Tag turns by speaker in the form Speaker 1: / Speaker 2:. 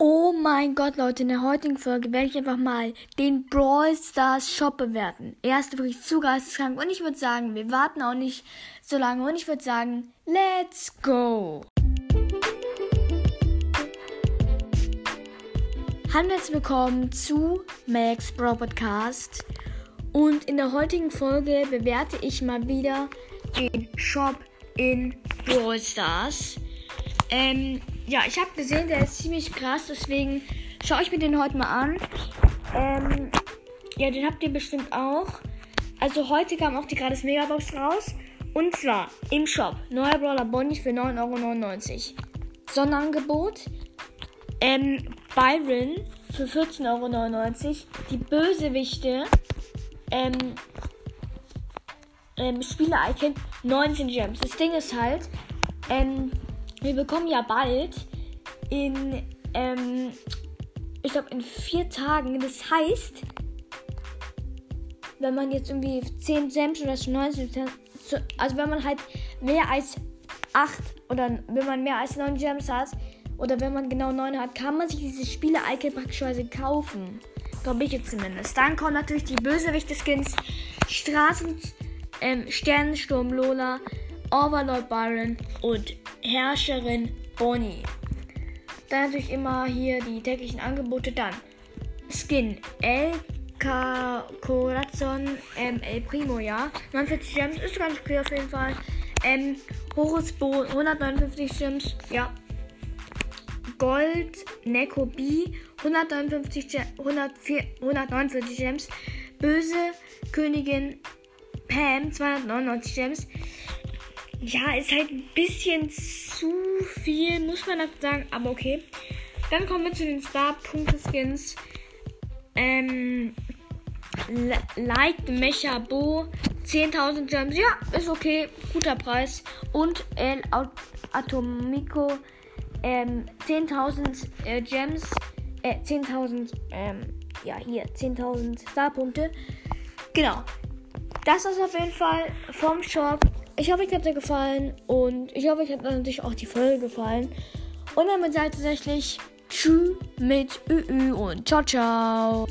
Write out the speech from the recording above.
Speaker 1: Oh mein Gott, Leute, in der heutigen Folge werde ich einfach mal den Brawl Stars Shop bewerten. Er ist wirklich zu geisteskrank und ich würde sagen, wir warten auch nicht so lange und ich würde sagen, let's go! Hallo herzlich willkommen zu Max Brawl Podcast und in der heutigen Folge bewerte ich mal wieder den Shop in Brawl Stars. Ähm, ja, ich habe gesehen, der ist ziemlich krass, deswegen schaue ich mir den heute mal an. Ähm, ja, den habt ihr bestimmt auch. Also heute kam auch die gratis Megabox raus. Und zwar im Shop. Neuer Brawler Bonnie für 9,99 Euro. Sonderangebot. Ähm, Byron für 14,99 Euro. Die Bösewichte. Ähm, ähm, Spieler-Icon 19 Gems. Das Ding ist halt, ähm, wir bekommen ja bald in, ähm, ich glaube in vier Tagen. Das heißt, wenn man jetzt irgendwie 10 Gems oder 19, also wenn man halt mehr als 8 oder wenn man mehr als 9 Gems hat oder wenn man genau 9 hat, kann man sich diese Spiele-Icon kaufen. Glaube ich jetzt zumindest. Dann kommen natürlich die Bösewichte-Skins, Straßen, ähm, Sternensturm Lola, Overlord Byron und Herrscherin Bonnie. Dann natürlich immer hier die täglichen Angebote. Dann Skin El Corazon ähm, El Primo, ja. 49 Gems ist ganz okay auf jeden Fall. Ähm, Horus Bo 159 Gems, ja. Gold Neko B 159 Gem 104, 149 Gems. Böse Königin Pam 299 Gems. Ja, ist halt ein bisschen zu viel, muss man das sagen, aber okay. Dann kommen wir zu den Star-Punkte-Skins. Ähm, Light Mecha Bo, 10.000 Gems. Ja, ist okay, guter Preis. Und El Atomico, ähm, 10.000 äh, Gems. Äh, 10.000, ähm, ja, hier, 10.000 Star-Punkte. Genau. Das ist auf jeden Fall vom Shop. Ich hoffe, euch hat es gefallen und ich hoffe, euch hat natürlich auch die Folge gefallen. Und damit seid ihr tatsächlich Tschüss mit Ü und ciao, ciao.